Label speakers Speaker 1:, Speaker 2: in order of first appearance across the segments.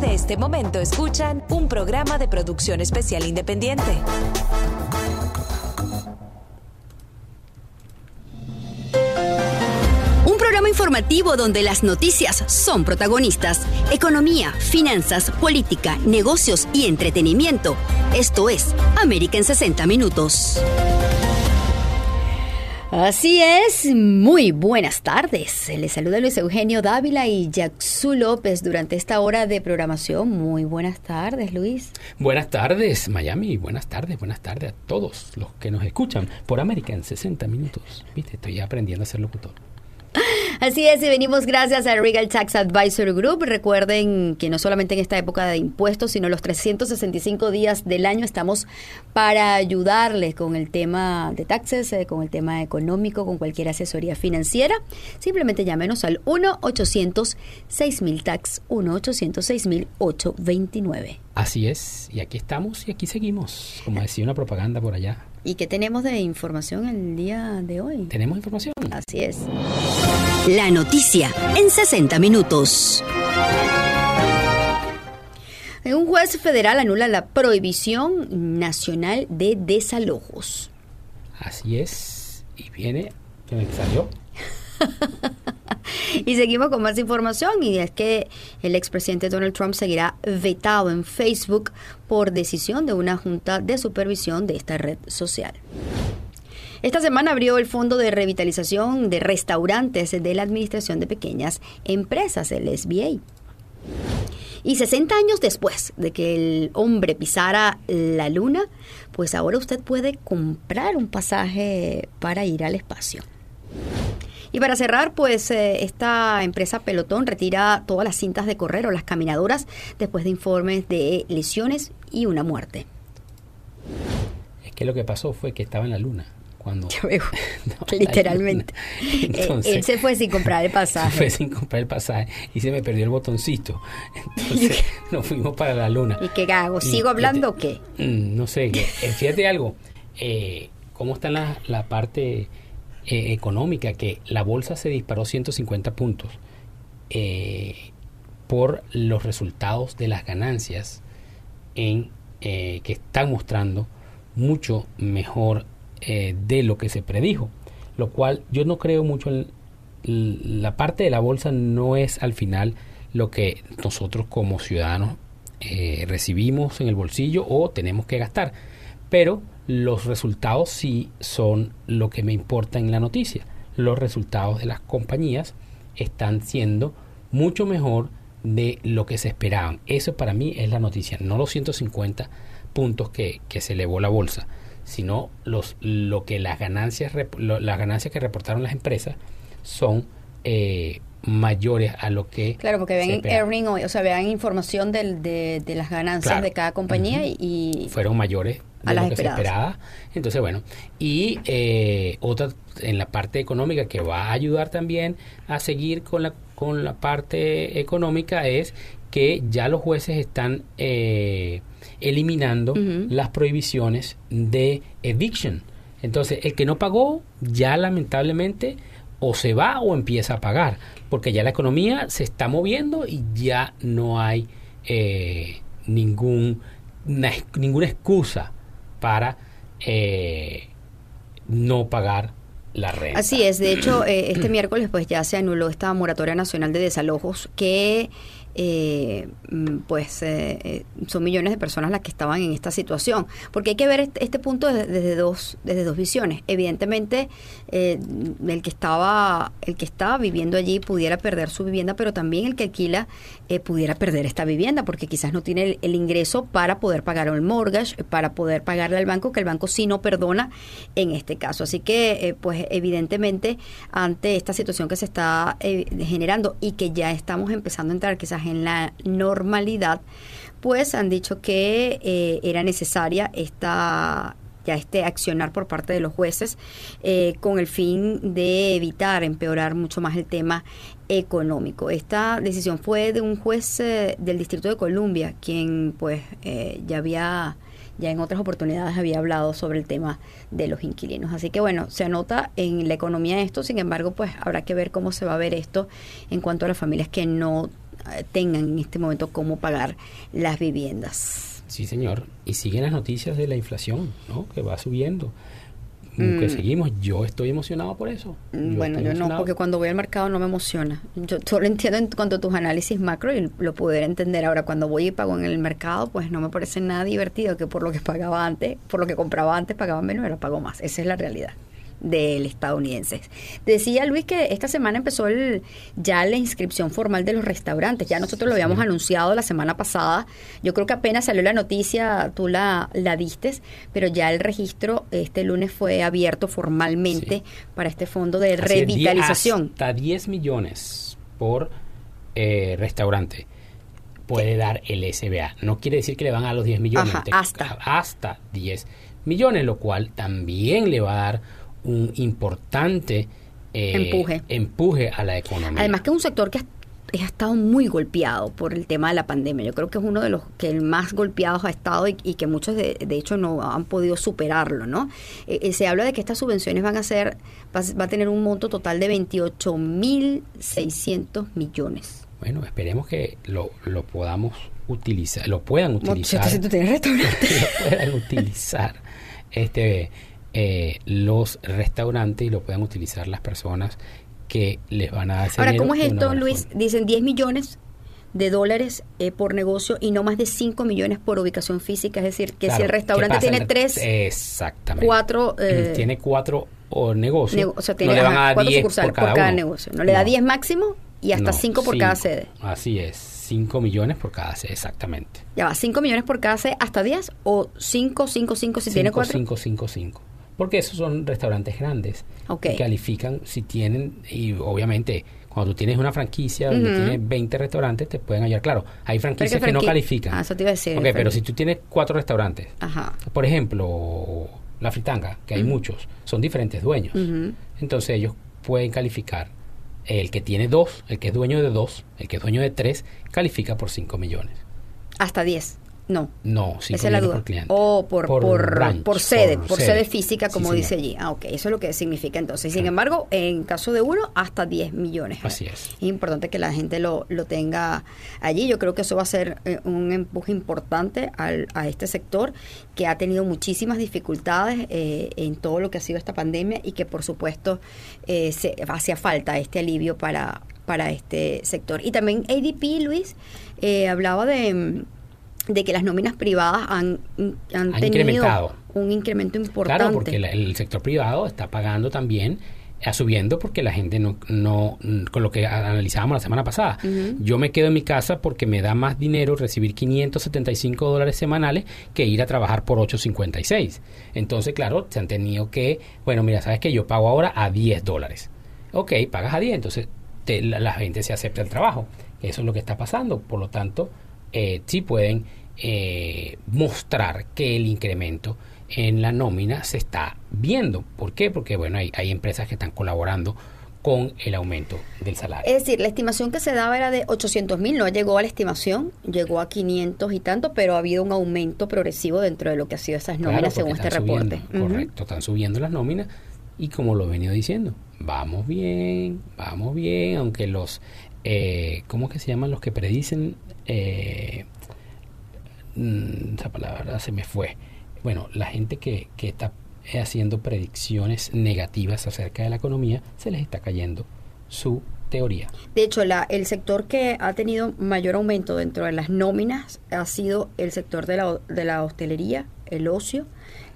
Speaker 1: de este momento escuchan un programa de producción especial independiente.
Speaker 2: Un programa informativo donde las noticias son protagonistas. Economía, finanzas, política, negocios y entretenimiento. Esto es América en 60 Minutos. Así es, muy buenas tardes. Les saluda Luis Eugenio Dávila y Jacksu López durante esta hora de programación. Muy buenas tardes, Luis.
Speaker 3: Buenas tardes, Miami. Buenas tardes, buenas tardes a todos los que nos escuchan por América en 60 minutos. Viste, estoy aprendiendo a ser locutor.
Speaker 2: Así es, y venimos gracias a Regal Tax Advisor Group. Recuerden que no solamente en esta época de impuestos, sino los 365 días del año estamos para ayudarles con el tema de taxes, eh, con el tema económico, con cualquier asesoría financiera. Simplemente llámenos al 1-800-6000-TAX, 1-800-6000-829.
Speaker 3: Así es, y aquí estamos y aquí seguimos, como decía una propaganda por allá.
Speaker 2: ¿Y qué tenemos de información el día de hoy?
Speaker 3: ¿Tenemos información?
Speaker 2: Así es. La noticia en 60 minutos. Un juez federal anula la prohibición nacional de desalojos.
Speaker 3: Así es. Y viene, ¿quién salió?
Speaker 2: y seguimos con más información y es que el expresidente Donald Trump seguirá vetado en Facebook por decisión de una junta de supervisión de esta red social. Esta semana abrió el Fondo de Revitalización de Restaurantes de la Administración de Pequeñas Empresas, el SBA. Y 60 años después de que el hombre pisara la luna, pues ahora usted puede comprar un pasaje para ir al espacio. Y para cerrar, pues eh, esta empresa Pelotón retira todas las cintas de correr o las caminadoras después de informes de lesiones y una muerte.
Speaker 3: Es que lo que pasó fue que estaba en la luna. Cuando,
Speaker 2: literalmente. él se fue sin comprar el pasaje.
Speaker 3: Se fue sin comprar el pasaje y se me perdió el botoncito. Entonces nos fuimos para la luna.
Speaker 2: ¿Y qué hago? ¿Sigo hablando o qué?
Speaker 3: Mm, no sé. Eh, fíjate algo. Eh, ¿Cómo está la, la parte eh, económica, que la bolsa se disparó 150 puntos eh, por los resultados de las ganancias en, eh, que están mostrando mucho mejor de lo que se predijo. Lo cual yo no creo mucho en la parte de la bolsa no es al final lo que nosotros como ciudadanos recibimos en el bolsillo o tenemos que gastar. Pero los resultados sí son lo que me importa en la noticia. Los resultados de las compañías están siendo mucho mejor de lo que se esperaban. Eso para mí es la noticia, no los 150 puntos que, se elevó la bolsa, sino los, lo que las ganancias, las ganancias que reportaron las empresas son eh, mayores a lo que
Speaker 2: claro porque ven earning o sea vean información de, las ganancias de cada compañía y
Speaker 3: fueron mayores a las esperaba. Entonces, bueno, y eh, otra en la parte económica que va a ayudar también a seguir con la, con la parte económica es que ya los jueces están eh, eliminando las prohibiciones de eviction. Entonces, el que no pagó ya lamentablemente o se va o empieza a pagar, porque ya la economía se está moviendo y ya no hay eh, ningún, ninguna excusa para eh, no pagar la renta.
Speaker 2: Así es, de hecho, eh, este miércoles pues ya se anuló esta moratoria nacional de desalojos que eh, mm, pues eh, eh, son millones de personas las que estaban en esta situación. Porque hay que ver este, este punto desde, dos, desde dos visiones. Evidentemente, el que estaba, el que viviendo allí pudiera perder su vivienda, pero también el que alquila pudiera perder esta vivienda, porque quizás no tiene el, ingreso para poder pagar el mortgage, para poder pagarle al banco, que el banco sí no perdona en este caso. Así que, pues evidentemente, ante esta situación que se está generando y que ya estamos empezando a entrar quizás en la normalidad, pues han dicho que eh, era necesaria esta ya este accionar por parte de los jueces eh, con el fin de evitar empeorar mucho más el tema económico. Esta decisión fue de un juez eh, del Distrito de Columbia, quien pues ya había ya en otras oportunidades había hablado sobre el tema de los inquilinos. Así que bueno, se anota en la economía esto, sin embargo, pues habrá que ver cómo se va a ver esto en cuanto a las familias que no eh, tengan en este momento cómo pagar las viviendas.
Speaker 3: Sí, señor. Y siguen las noticias de la inflación, ¿no? Que va subiendo. Que
Speaker 2: Mm.
Speaker 3: seguimos. Yo estoy emocionado por eso.
Speaker 2: Mm, bueno, yo no, porque cuando voy al mercado no me emociona. Yo solo entiendo en cuanto a tus análisis macro y lo pudiera entender. Ahora, cuando voy y pago en el mercado, pues no me parece nada divertido que por lo que pagaba antes, por lo que compraba antes, pagaba menos, ahora pago más. Esa es la realidad del estadounidense. Decía Luis que esta semana empezó el, ya la inscripción formal de los restaurantes. Ya nosotros lo habíamos anunciado la semana pasada. Yo creo que apenas salió la noticia, tú la, la distes, pero ya el registro este lunes fue abierto formalmente
Speaker 3: Sí.
Speaker 2: para este fondo de
Speaker 3: Así
Speaker 2: revitalización.
Speaker 3: Hasta 10 millones por eh, restaurante puede dar el SBA. No quiere decir que le van a los 10 millones.
Speaker 2: Ajá, hasta.
Speaker 3: hasta 10 millones, lo cual también le va a dar un importante eh,
Speaker 2: Empuje.
Speaker 3: empuje a la economía.
Speaker 2: Además que es un sector que ha, ha estado muy golpeado por el tema de la pandemia. Yo creo que es uno de los que el más golpeados ha estado y, y que muchos de, de hecho no han podido superarlo, ¿no? Eh, eh, se habla de que estas subvenciones van a ser, va, va a tener un monto total de 28.600 millones.
Speaker 3: Bueno, esperemos que lo, lo podamos utilizar, lo puedan utilizar.
Speaker 2: Si tú tienes restaurante.
Speaker 3: lo puedan utilizar este eh, los restaurantes y lo puedan utilizar las personas que les van a dar ese
Speaker 2: Ahora, ¿cómo es esto, Luis?
Speaker 3: forma.
Speaker 2: Dicen 10 millones de dólares eh, por negocio y no más de 5 millones por ubicación física. Es decir, que si
Speaker 3: Claro,
Speaker 2: el
Speaker 3: ¿qué
Speaker 2: restaurante tiene
Speaker 3: El-
Speaker 2: tres,
Speaker 3: exactamente
Speaker 2: cuatro, eh,
Speaker 3: tiene cuatro o negocios
Speaker 2: nego- o sea, tiene
Speaker 3: no le van a dar
Speaker 2: cuatro
Speaker 3: 10
Speaker 2: sucursales
Speaker 3: por cada, uno.
Speaker 2: negocio. No le da 10 máximo y hasta
Speaker 3: No,
Speaker 2: 5 por cada
Speaker 3: cinco.
Speaker 2: sede.
Speaker 3: así es 5 millones por cada sede exactamente
Speaker 2: Ya va, 5 millones por cada sede hasta 10 o 5, 5, 5 si tiene 4.
Speaker 3: 5, 5, 5. Porque esos son restaurantes grandes.
Speaker 2: Ok.
Speaker 3: Y califican si tienen, y obviamente, cuando tú tienes una franquicia donde
Speaker 2: Ujú.
Speaker 3: tienes 20 restaurantes, te pueden ayudar. Claro, hay franquicias
Speaker 2: que
Speaker 3: que no califican.
Speaker 2: Ah, eso te iba a decir,
Speaker 3: Ok, pero si tú tienes cuatro restaurantes,
Speaker 2: Ajá.
Speaker 3: por ejemplo, la fritanga, que hay muchos, son diferentes dueños. Entonces ellos pueden calificar. El que tiene dos, el que es dueño de dos, el que es dueño de tres, califica por 5 millones.
Speaker 2: Hasta 10. No.
Speaker 3: No, 5
Speaker 2: Esa es la duda.
Speaker 3: por cliente.
Speaker 2: O por, por,
Speaker 3: branch,
Speaker 2: por sede, por, sede. física,
Speaker 3: Sí,
Speaker 2: como
Speaker 3: señor.
Speaker 2: dice allí. Ah, ok, eso es lo que significa entonces. Sin embargo, en caso de uno, hasta 10 millones.
Speaker 3: Así es.
Speaker 2: Es importante que la gente lo, lo tenga allí. Yo creo que eso va a ser eh, un empuje importante al, a este sector que ha tenido muchísimas dificultades eh, en todo lo que ha sido esta pandemia y que por supuesto eh, se, hacía falta este alivio para, para este sector. Y también ADP, Luis, eh, hablaba de, mm, de que las nóminas privadas han, han,
Speaker 3: Han
Speaker 2: tenido
Speaker 3: incrementado.
Speaker 2: un incremento importante.
Speaker 3: Claro, porque el sector privado está pagando también, eh, subiendo porque la gente no, no, mm, con lo que analizábamos la semana pasada. Yo me quedo en mi casa porque me da más dinero recibir 575 dólares semanales que ir a trabajar por 856. Entonces, claro, se han tenido que, bueno, mira, sabes que yo pago ahora a 10 dólares. Ok, pagas a 10, entonces te- la, la gente se acepta el trabajo. Eso es lo que está pasando. Por lo tanto, eh, sí pueden eh, mostrar que el incremento en la nómina se está viendo. ¿Por qué? Porque, bueno, hay, hay empresas que están colaborando con el aumento del salario.
Speaker 2: Es decir, la estimación que se daba era de 800 mil, no llegó a la estimación, llegó a 500 y tanto, pero ha habido un aumento progresivo dentro de lo que ha sido esas nóminas según este reporte.
Speaker 3: subiendo. Correcto, están subiendo las nóminas y como lo he venido diciendo, vamos bien, vamos bien, aunque los, eh, ¿cómo que se llaman los que predicen? Eh, mm, esa palabra se me fue. Bueno, la gente que, que está haciendo predicciones negativas acerca de la economía, se les está cayendo su teoría.
Speaker 2: De hecho, la, el sector que ha tenido mayor aumento dentro de las nóminas ha sido el sector de la, de la hostelería, el ocio.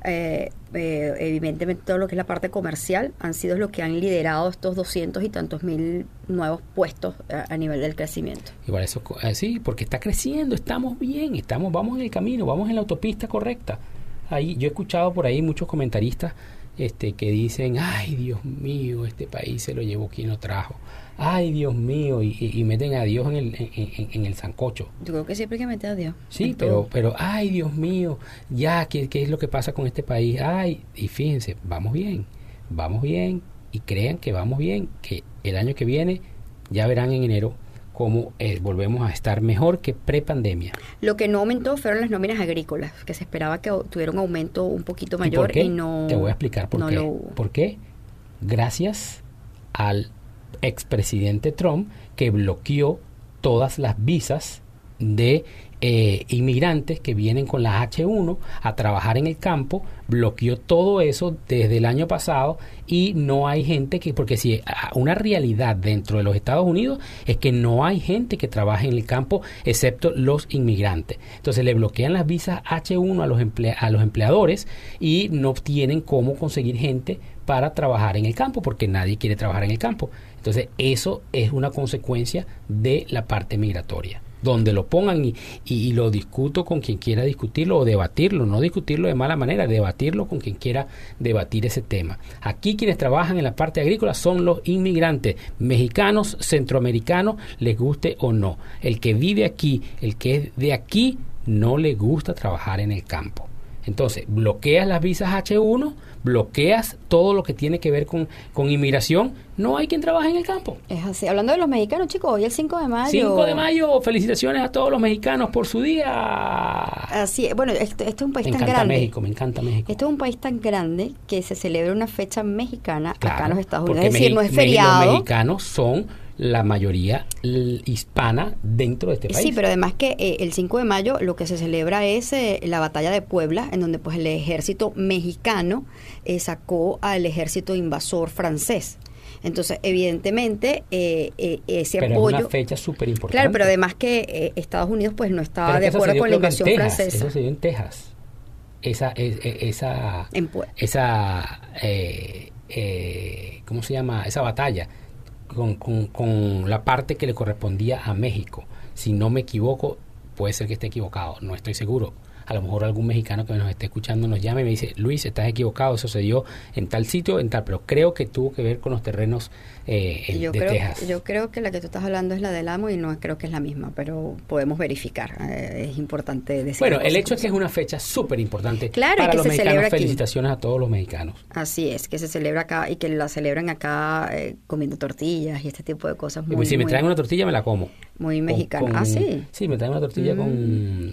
Speaker 2: Eh, eh, evidentemente todo lo que es la parte comercial han sido los que han liderado estos 200 y tantos mil nuevos puestos a, nivel del crecimiento.
Speaker 3: Igual eso, eh, sí, porque está creciendo, estamos bien, estamos, vamos en el camino, vamos en la autopista correcta. Ahí, yo he escuchado por ahí muchos comentaristas este, que dicen, ay Dios mío, este país se lo llevó quien lo trajo. Ay Dios mío, y, y- y meten a Dios en el, en, el sancocho.
Speaker 2: Yo creo que siempre hay que meter a Dios.
Speaker 3: Sí, pero, pero, ay Dios mío, ya, ¿qué, ¿qué es lo que pasa con este país? Ay, y fíjense, vamos bien, vamos bien, y crean que vamos bien, que el año que viene ya verán en enero cómo eh, volvemos a estar mejor que pre-pandemia.
Speaker 2: Lo que no aumentó fueron las nóminas agrícolas, que se esperaba que tuviera un aumento un poquito
Speaker 3: ¿Y
Speaker 2: mayor
Speaker 3: por qué?
Speaker 2: y no.
Speaker 3: Te voy a explicar por
Speaker 2: no
Speaker 3: qué.
Speaker 2: lo hubo.
Speaker 3: ¿Por qué? Gracias al expresidente Trump que bloqueó todas las visas de eh, inmigrantes que vienen con la H1 a trabajar en el campo, bloqueó todo eso desde el año pasado y no hay gente que, porque si una realidad dentro de los Estados Unidos es que no hay gente que trabaje en el campo excepto los inmigrantes. Entonces le bloquean las visas H1 a los, a los empleadores y no tienen cómo conseguir gente para trabajar en el campo porque nadie quiere trabajar en el campo. Entonces eso es una consecuencia de la parte migratoria donde lo pongan y, lo discuto con quien quiera discutirlo o debatirlo, no discutirlo de mala manera, debatirlo con quien quiera debatir ese tema. Aquí quienes trabajan en la parte agrícola son los inmigrantes, mexicanos, centroamericanos, les guste o no. El que vive aquí, el que es de aquí, no le gusta trabajar en el campo. Entonces, bloqueas las visas H1, bloqueas todo lo que tiene que ver con, con inmigración, no hay quien trabaje en el campo.
Speaker 2: Es así. Hablando de los mexicanos, chicos, hoy es el 5 de mayo.
Speaker 3: 5 de mayo, felicitaciones a todos los mexicanos por su día.
Speaker 2: Así Bueno, este, este, es un país
Speaker 3: tan
Speaker 2: grande. Me
Speaker 3: encanta México, me encanta México.
Speaker 2: Este es un país tan grande que se celebra una fecha mexicana acá en los Estados Unidos. Es decir, no es feriado.
Speaker 3: Los mexicanos son la mayoría hispana dentro de este país.
Speaker 2: Sí, pero además que eh, el 5 de mayo lo que se celebra es eh, la batalla de Puebla, en donde pues el ejército mexicano eh, sacó al ejército invasor francés. Entonces, evidentemente, ese
Speaker 3: pero
Speaker 2: apoyo...
Speaker 3: Es una fecha súper importante.
Speaker 2: Claro, pero además que Estados Unidos pues no estaba de acuerdo con la invasión francesa.
Speaker 3: Eso se dio en Texas. Esa, e, e, esa,
Speaker 2: en
Speaker 3: esa, ¿cómo se llama? Esa batalla con, con, con la parte que le correspondía a México. Si no me equivoco, puede ser que esté equivocado, no estoy seguro, a lo mejor algún mexicano que nos esté escuchando nos llame y me dice, Luis, estás equivocado, eso se dio en tal sitio, en tal, pero creo que tuvo que ver con los terrenos eh,
Speaker 2: yo
Speaker 3: de
Speaker 2: creo,
Speaker 3: Texas.
Speaker 2: Yo creo que la que tú estás hablando es la del amo y no creo que es la misma, pero podemos verificar. Eh, es importante decir.
Speaker 3: Bueno, el hecho es que es una fecha súper importante
Speaker 2: claro,
Speaker 3: para
Speaker 2: que
Speaker 3: los
Speaker 2: se
Speaker 3: mexicanos.
Speaker 2: Celebra
Speaker 3: Felicitaciones a todos los mexicanos.
Speaker 2: Así es, que se celebra acá y que la celebran acá eh, comiendo tortillas y este tipo de cosas. Muy,
Speaker 3: si me traen una tortilla, me la como.
Speaker 2: Muy mexicana. ah, sí.
Speaker 3: Sí, me traen una tortilla con mm.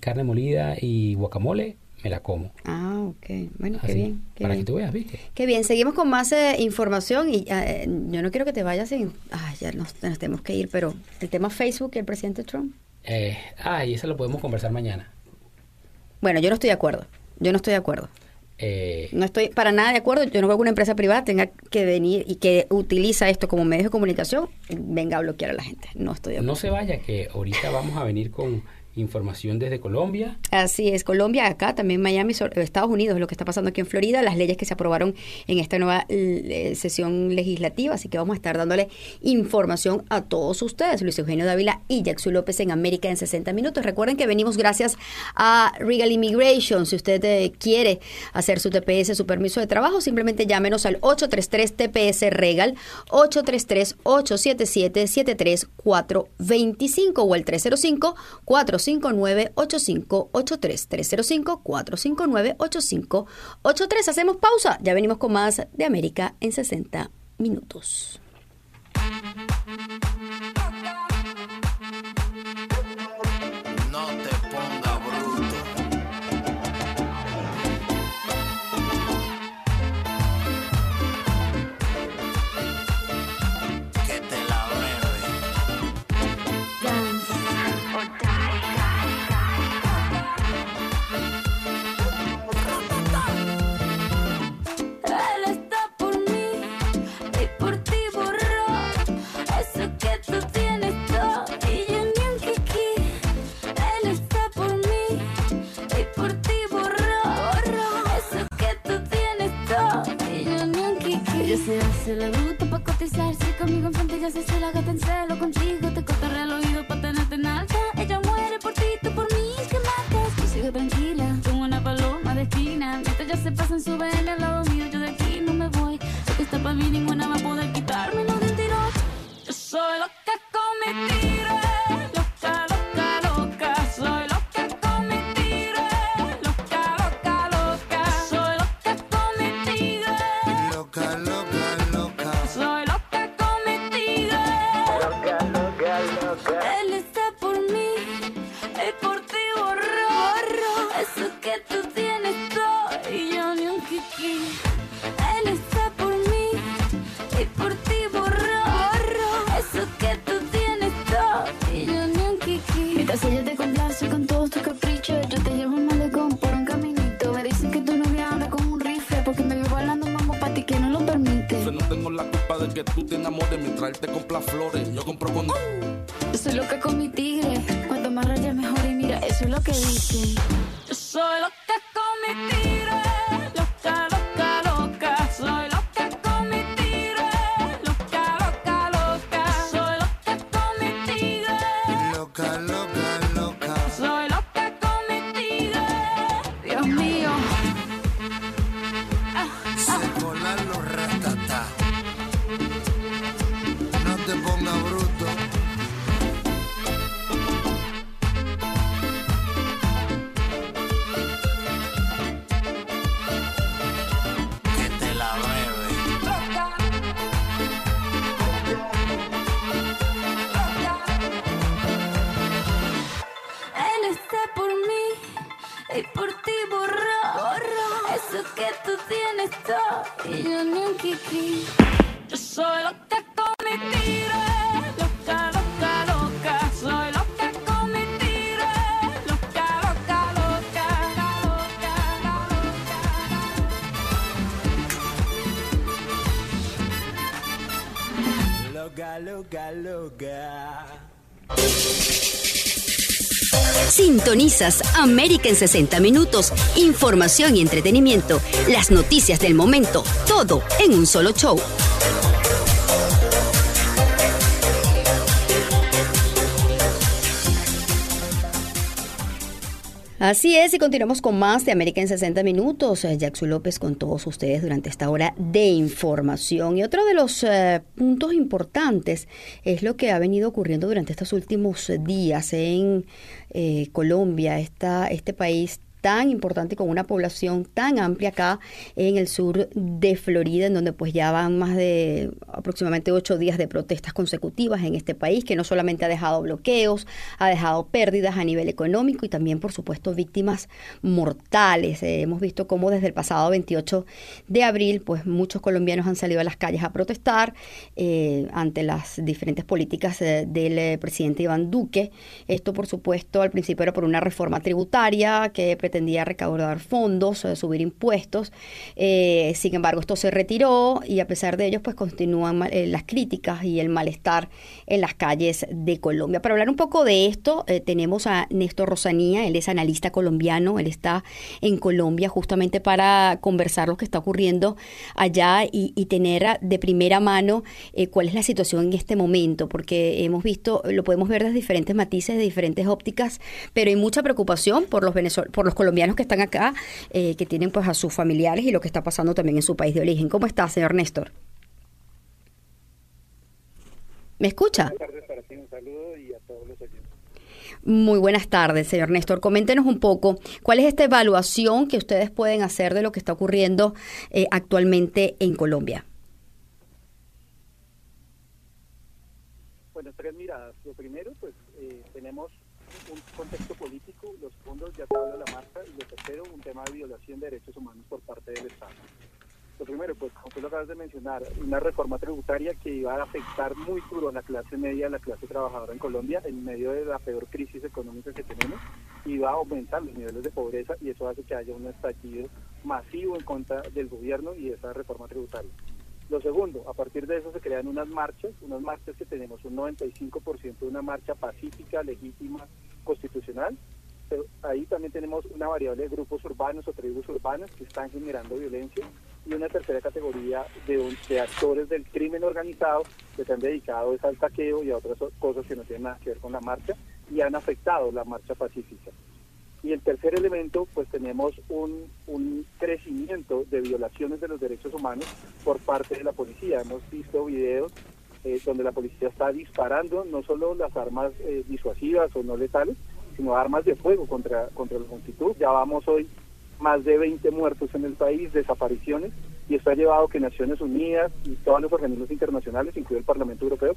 Speaker 3: carne molida y guacamole me la como.
Speaker 2: Ah, ok. Bueno, qué bien.
Speaker 3: para
Speaker 2: que
Speaker 3: tú veas, ¿viste?
Speaker 2: Qué bien. Seguimos con más eh, información y eh, yo no quiero que te vayas sin... Ay, ya nos, tenemos que ir, pero el tema Facebook y el presidente Trump.
Speaker 3: Eh, ah, y eso lo podemos conversar mañana.
Speaker 2: Bueno, yo no estoy de acuerdo. Yo no estoy de acuerdo.
Speaker 3: Eh,
Speaker 2: no estoy para nada de acuerdo. Yo no creo que una empresa privada tenga que venir y que utiliza esto como medio de comunicación venga a bloquear a la gente. No estoy de acuerdo.
Speaker 3: No se vaya, que ahorita vamos a venir con información desde Colombia.
Speaker 2: Así es, Colombia, acá también Miami, Estados Unidos, lo que está pasando aquí en Florida, las leyes que se aprobaron en esta nueva eh, sesión legislativa, así que vamos a estar dándole información a todos ustedes. Luis Eugenio Dávila y Jackson López en América en 60 minutos. Recuerden que venimos gracias a Regal Immigration. Si usted eh, quiere hacer su TPS, su permiso de trabajo, simplemente llámenos al 833 TPS Regal, 833 877 73425 o el 305 4 459-8583. 305-459-8583. Hacemos pausa. Ya venimos con más de América en 60 minutos.
Speaker 4: Te
Speaker 5: enamores mientras él te compra flores. Yo compro con.
Speaker 4: Yo soy loca con mi tigre. Cuanto más rayas mejor y mira, eso es lo que dicen. Soy loca
Speaker 6: América en 60 minutos. Información y entretenimiento. Las noticias del momento. Todo en un solo show.
Speaker 2: Así es, y continuamos con más de América en 60 minutos. Eh, Jackson López con todos ustedes durante esta hora de información. Y otro de los eh, puntos importantes es lo que ha venido ocurriendo durante estos últimos días en eh, Colombia, esta, este país tan importante con una población tan amplia acá en el sur de Florida, en donde pues ya van más de aproximadamente ocho días de protestas consecutivas en este país, que no solamente ha dejado bloqueos, ha dejado pérdidas a nivel económico y también, por supuesto, víctimas mortales. Eh, hemos visto cómo desde el pasado 28 de abril, pues muchos colombianos han salido a las calles a protestar eh, ante las diferentes políticas eh, del presidente Iván Duque. Esto, por supuesto, al principio era por una reforma tributaria que pretendía recaudar fondos, eh, subir impuestos. Eh, sin embargo, esto se retiró y a pesar de ello, pues continúan eh, las críticas y el malestar en las calles de Colombia. Para hablar un poco de esto, eh, tenemos a Néstor Rosanía, él es analista colombiano, él está en Colombia justamente para conversar lo que está ocurriendo allá y, tener de primera mano cuál es la situación en este momento, porque hemos visto, lo podemos ver desde diferentes matices, de diferentes ópticas, pero hay mucha preocupación por los venezol por los colombianos que están acá, eh, que tienen pues a sus familiares y lo que está pasando también en su país de origen. ¿Cómo está, señor Néstor? ¿Me escucha? Muy buenas tardes, señor Néstor. Coméntenos un poco cuál es esta evaluación que ustedes pueden hacer de lo que está ocurriendo eh, actualmente en Colombia.
Speaker 7: Bueno, tres miradas. Lo primero, pues eh, tenemos un contexto político, los fondos ya te habla la marca, y lo tercero, un tema de violación de derechos humanos por parte del Estado. Lo primero, pues como tú lo acabas de mencionar, una reforma tributaria que iba a afectar muy duro a la clase media, a la clase trabajadora en Colombia, en medio de la peor crisis económica que tenemos, va a aumentar los niveles de pobreza y eso hace que haya un estallido masivo en contra del gobierno y de esa reforma tributaria. Lo segundo, a partir de eso se crean unas marchas, unas marchas que tenemos un 95% de una marcha pacífica, legítima, constitucional. Pero ahí también tenemos una variable de grupos urbanos o tribus urbanas que están generando violencia y una tercera categoría de, de actores del crimen organizado que se han dedicado es al saqueo y a otras cosas que no tienen nada que ver con la marcha y han afectado la marcha pacífica. Y el tercer elemento, pues tenemos un, un crecimiento de violaciones de los derechos humanos por parte de la policía. Hemos visto videos eh, donde la policía está disparando no solo las armas eh, disuasivas o no letales, sino armas de fuego contra, contra la multitud. Ya vamos hoy más de 20 muertos en el país, desapariciones, y esto ha llevado a que Naciones Unidas y todos los organismos internacionales, incluido el Parlamento Europeo,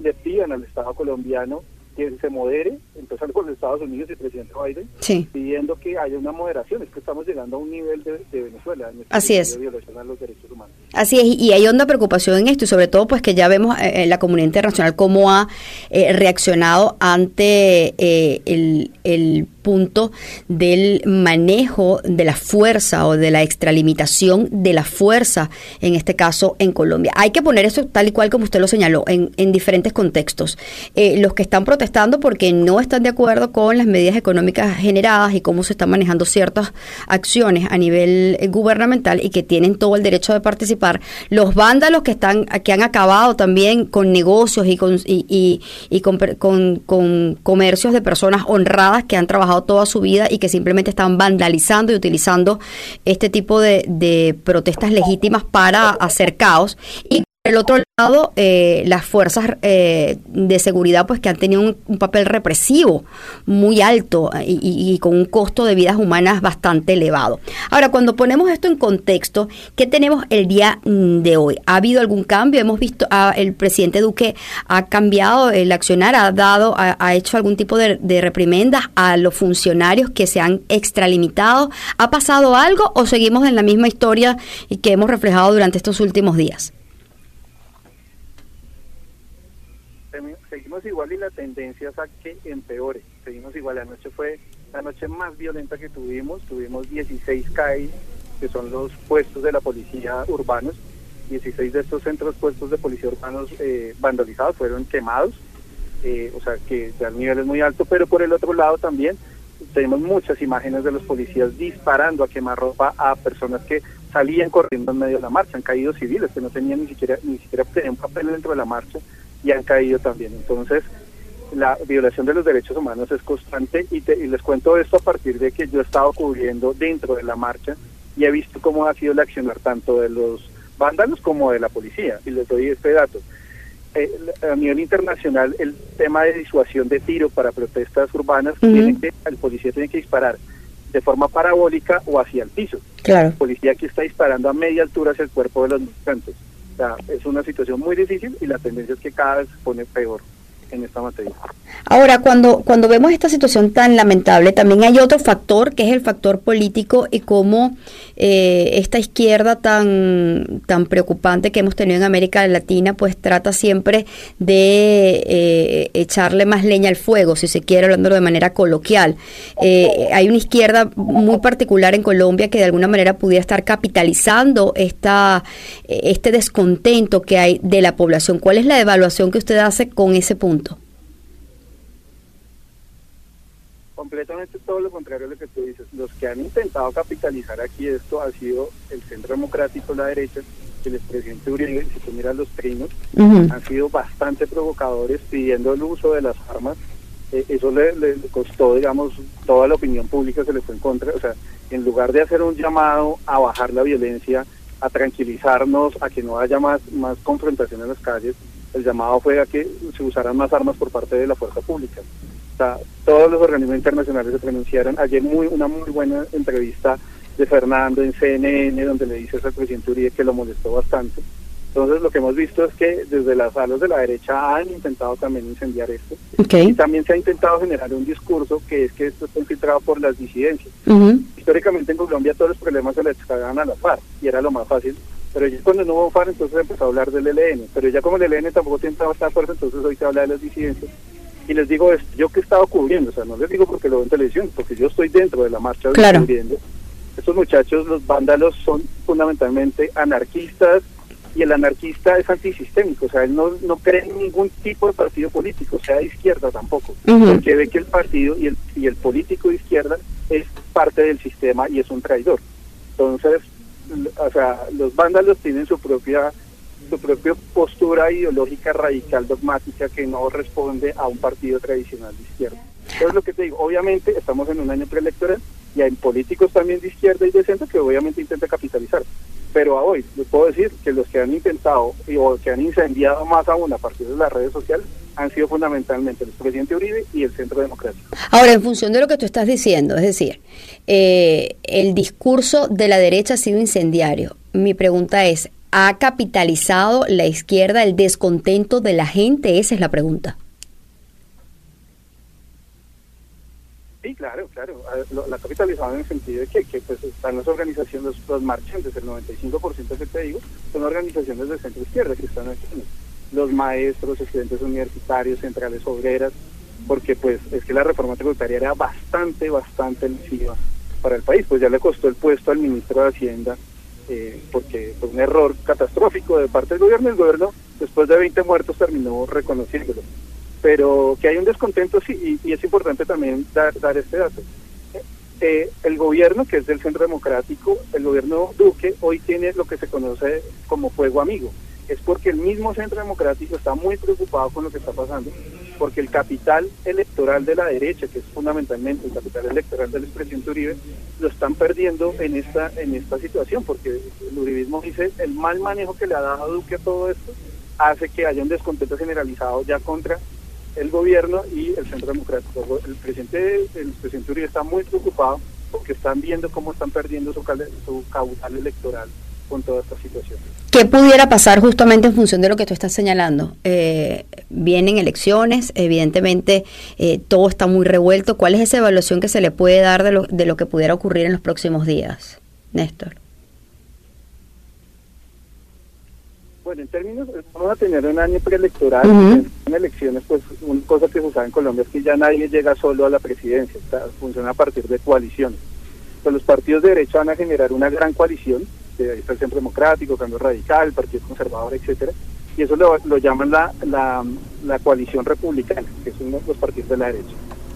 Speaker 7: le pidan al Estado colombiano que se modere, empezando por los Estados Unidos y el presidente Biden,
Speaker 2: Sí.
Speaker 7: pidiendo que haya una moderación. Es que estamos llegando a un nivel de, de Venezuela en este
Speaker 2: Así es.
Speaker 7: de violación a los derechos humanos.
Speaker 2: Así es, y hay honda preocupación en esto, y sobre todo pues que ya vemos eh, la comunidad internacional cómo ha eh, reaccionado ante eh, el, el punto del manejo de la fuerza o de la extralimitación de la fuerza, en este caso en Colombia. Hay que poner eso tal y cual como usted lo señaló, en, en diferentes contextos. Eh, los que están protestando porque no están de acuerdo con las medidas económicas generadas y cómo se están manejando ciertas acciones a nivel eh, gubernamental y que tienen todo el derecho de participar. Los vándalos que están que han acabado también con negocios y con y, con, con- comercios de personas honradas que han trabajado toda su vida y que simplemente están vandalizando y utilizando este tipo de, de protestas legítimas para hacer caos el otro lado, eh, las fuerzas eh, de seguridad, pues que han tenido un, papel represivo muy alto y, con un costo de vidas humanas bastante elevado. Ahora, cuando ponemos esto en contexto, ¿qué tenemos el día mm, de hoy? ¿Ha habido algún cambio? Hemos visto, ah, el presidente Duque ha cambiado el accionar, ha dado, ha, ha hecho algún tipo de, de reprimendas a los funcionarios que se han extralimitado. ¿Ha pasado algo o seguimos en la misma historia que hemos reflejado durante estos últimos días?
Speaker 7: Igual y la tendencia es a que empeore. Seguimos igual. La noche fue la noche más violenta que tuvimos. Tuvimos 16 CAI, que son los puestos de la policía urbanos. 16 de estos centros puestos de policía urbanos eh, vandalizados fueron quemados. eh, o sea que ya el nivel es muy alto, pero por el otro lado también tenemos muchas imágenes de los policías disparando a quemarropa a personas que salían corriendo en medio de la marcha, han caído civiles que no tenían ni siquiera ni siquiera tenían un papel dentro de la marcha y han caído también. Entonces, la violación de los derechos humanos es constante y, te- y les cuento esto a partir de que yo he estado cubriendo dentro de la marcha y he visto cómo ha sido el accionar tanto de los vándalos como de la policía. Y les doy este dato. Eh, a nivel internacional, el tema de disuasión de tiro para protestas urbanas, tiene que, el policía tiene que disparar de forma parabólica o hacia el piso.
Speaker 2: Claro.
Speaker 7: El policía aquí está disparando a media altura hacia el cuerpo de los migrantes. O sea, es una situación muy difícil y la tendencia es que cada vez se pone peor
Speaker 2: Ahora, cuando, cuando vemos esta situación tan lamentable, también hay otro factor que es el factor político y cómo eh, esta izquierda tan, tan preocupante que hemos tenido en América Latina, pues trata siempre de eh, echarle más leña al fuego, si se quiere, hablando de manera coloquial. Eh, hay una izquierda muy particular en Colombia que de alguna manera pudiera estar capitalizando esta, este descontento que hay de la población. ¿Cuál es la evaluación que usted hace con ese punto?
Speaker 7: Completamente todo lo contrario a lo que tú dices. Los que han intentado capitalizar aquí esto ha sido el centro democrático, la derecha, el expresidente Uribe, si tú miras los trinos, han sido bastante provocadores pidiendo el uso de las armas. Eh, eso le, le costó, digamos, toda la opinión pública se le fue en contra. O sea, en lugar de hacer un llamado a bajar la violencia, a tranquilizarnos, a que no haya más, más confrontación en las calles, el llamado fue a que se usaran más armas por parte de la fuerza pública. O sea, todos los organismos internacionales se pronunciaron. Ayer muy una muy buena entrevista de Fernando en CNN, donde le dice al presidente Uribe que lo molestó bastante. Entonces lo que hemos visto es que desde las alas de la derecha han intentado también incendiar esto.
Speaker 2: Ok.
Speaker 7: Y también se ha intentado generar un discurso que es que esto está infiltrado por las disidencias.
Speaker 2: Ujú.
Speaker 7: Históricamente en Colombia todos los problemas se le descargaban a la FARC y era lo más fácil. Pero ya cuando no hubo FARC entonces empezó a hablar del ELN. Pero ya como el ELN tampoco tiene tanta fuerza, entonces hoy se habla de las disidencias. Y les digo esto, yo que he estado cubriendo, o sea, no les digo porque lo veo en televisión, porque yo estoy dentro de la marcha
Speaker 2: Claro.
Speaker 7: cubriendo. Estos muchachos, los vándalos, son fundamentalmente anarquistas y el anarquista es antisistémico, o sea, él no, no cree en ningún tipo de partido político, sea de izquierda tampoco,
Speaker 2: Ujú.
Speaker 7: porque ve que el partido y el, y el político de izquierda es parte del sistema y es un traidor. Entonces, o sea, los vándalos tienen su propia su propia postura ideológica radical dogmática que no responde a un partido tradicional de izquierda. Entonces lo que te digo, obviamente estamos en un año preelectoral y hay políticos también de izquierda y de centro que obviamente intentan capitalizar. Pero a hoy les puedo decir que los que han intentado o que han incendiado más aún a partir de las redes sociales han sido fundamentalmente el presidente Uribe y el Centro Democrático.
Speaker 2: Ahora, en función de lo que tú estás diciendo, es decir, eh, el discurso de la derecha ha sido incendiario. Mi pregunta es, ¿ha capitalizado la izquierda el descontento de la gente? Esa es la pregunta.
Speaker 7: Sí, claro, claro. La capitalizaban en el sentido de que, que, pues, están las organizaciones, los, los marchantes, el 95% que te digo, son organizaciones de centro izquierda que están aquí. Los maestros, estudiantes universitarios, centrales obreras, porque pues es que la reforma tributaria era bastante, bastante lesiva para el país. Pues ya le costó el puesto al ministro de Hacienda, eh, porque fue un error catastrófico de parte del gobierno. El gobierno, después de 20 muertos, terminó reconociéndolo pero que hay un descontento sí, y, es importante también dar, dar este dato. Eh, el gobierno, que es del Centro Democrático, el gobierno Duque, hoy tiene lo que se conoce como fuego amigo. Es porque el mismo Centro Democrático está muy preocupado con lo que está pasando, porque el capital electoral de la derecha, que es fundamentalmente el capital electoral del expresidente Uribe, lo están perdiendo en esta en esta situación, porque el uribismo dice el mal manejo que le ha dado Duque a todo esto hace que haya un descontento generalizado ya contra el gobierno y el centro democrático. El presidente, el presidente Uribe está muy preocupado porque están viendo cómo están perdiendo su, cal- su caudal electoral con toda esta situación.
Speaker 2: ¿Qué pudiera pasar justamente en función de lo que tú estás señalando? Eh, vienen elecciones, evidentemente eh, todo está muy revuelto. ¿Cuál es esa evaluación que se le puede dar de lo, de lo que pudiera ocurrir en los próximos días, Néstor?
Speaker 7: Bueno, en términos, vamos a tener un año preelectoral, en elecciones, pues una cosa que se usa en Colombia es que ya nadie llega solo a la presidencia, sea, funciona a partir de coaliciones. Pues los partidos de derecha van a generar una gran coalición, que ahí está el Centro Democrático, Cambio Radical, Partido Conservador, etcétera, y eso lo, lo llaman la, la, la coalición republicana, que son los partidos de la derecha.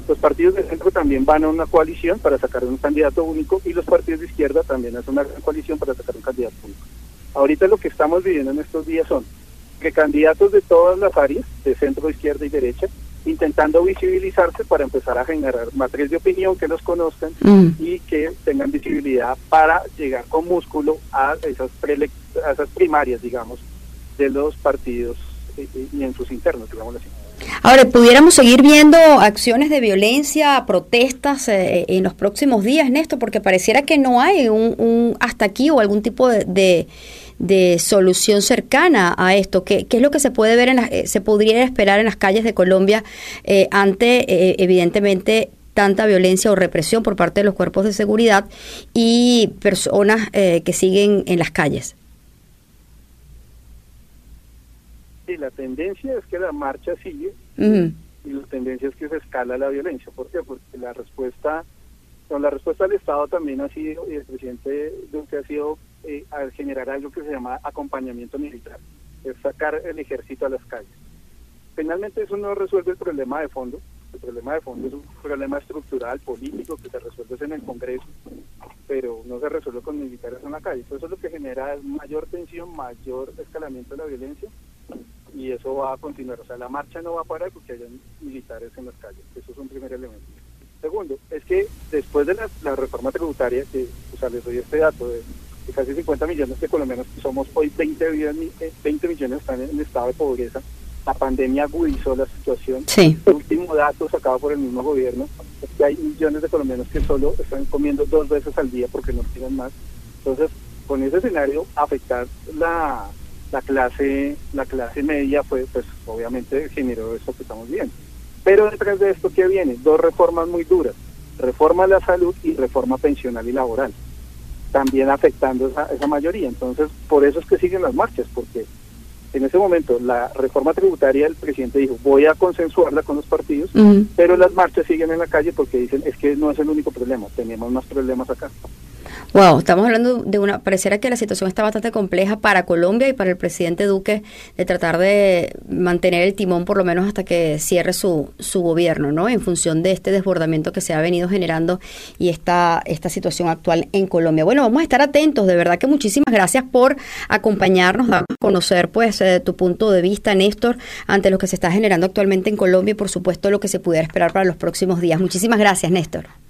Speaker 7: Los partidos de centro también van a una coalición para sacar un candidato único y los partidos de izquierda también hacen una gran coalición para sacar un candidato único. Ahorita lo que estamos viviendo en estos días son que candidatos de todas las áreas, de centro, izquierda y derecha, intentando visibilizarse para empezar a generar matriz de opinión, que los conozcan
Speaker 2: Mm.
Speaker 7: y que tengan visibilidad para llegar con músculo a esas, a esas primarias, digamos, de los partidos eh, eh, y en sus internos, digámoslo así.
Speaker 2: Ahora, ¿pudiéramos seguir viendo acciones de violencia, protestas eh, en los próximos días, Néstor? Porque pareciera que no hay un, hasta aquí o algún tipo de, de- solución cercana a esto. ¿Qué, es lo que se puede ver, en eh, se podría esperar en las calles de Colombia eh, ante, eh, evidentemente, tanta violencia o represión por parte de los cuerpos de seguridad y personas eh, que siguen en las calles?
Speaker 7: Y la tendencia es que la marcha sigue y la tendencia es que se escala la violencia. ¿Por qué? Porque la respuesta, con la respuesta del Estado también ha sido, y el presidente Duque ha sido eh, al generar algo que se llama acompañamiento militar, es sacar el ejército a las calles. Finalmente eso no resuelve el problema de fondo, el problema de fondo es un problema estructural, político, que se resuelve en el Congreso, pero no se resuelve con militares en la calle. Eso lo que genera es mayor tensión, mayor escalamiento de la violencia y eso va a continuar. O sea, la marcha no va a parar porque hay militares en las calles. Eso es un primer elemento. Segundo, es que después de la, la reforma tributaria, que o sea, les doy este dato de, de casi 50 millones de colombianos que somos, hoy 20, millones- eh, 20 millones están en estado de pobreza. La pandemia agudizó la situación.
Speaker 2: Sí.
Speaker 7: El último dato sacado por el mismo gobierno es que hay millones de colombianos que solo están comiendo dos veces al día porque no tienen más. Entonces, con ese escenario, afectar la, la clase la clase media fue, pues, obviamente generó eso que estamos viendo. Pero detrás de esto, ¿qué viene? Dos reformas muy duras. Reforma a la salud y reforma pensional y laboral. También afectando esa, esa mayoría. Entonces, por eso es que siguen las marchas, porque en ese momento la reforma tributaria el presidente dijo, voy a consensuarla con los partidos, pero las marchas siguen en la calle porque dicen, es que no es el único problema, tenemos más problemas acá.
Speaker 2: Wow, estamos hablando de una, pareciera que la situación está bastante compleja para Colombia y para el presidente Duque de tratar de mantener el timón por lo menos hasta que cierre su, su gobierno, ¿no? En función de este desbordamiento que se ha venido generando y esta, esta situación actual en Colombia. Bueno, vamos a estar atentos, de verdad que muchísimas gracias por acompañarnos, a conocer pues eh, tu punto de vista, Néstor, ante lo que se está generando actualmente en Colombia y por supuesto lo que se pudiera esperar para los próximos días. Muchísimas gracias, Néstor.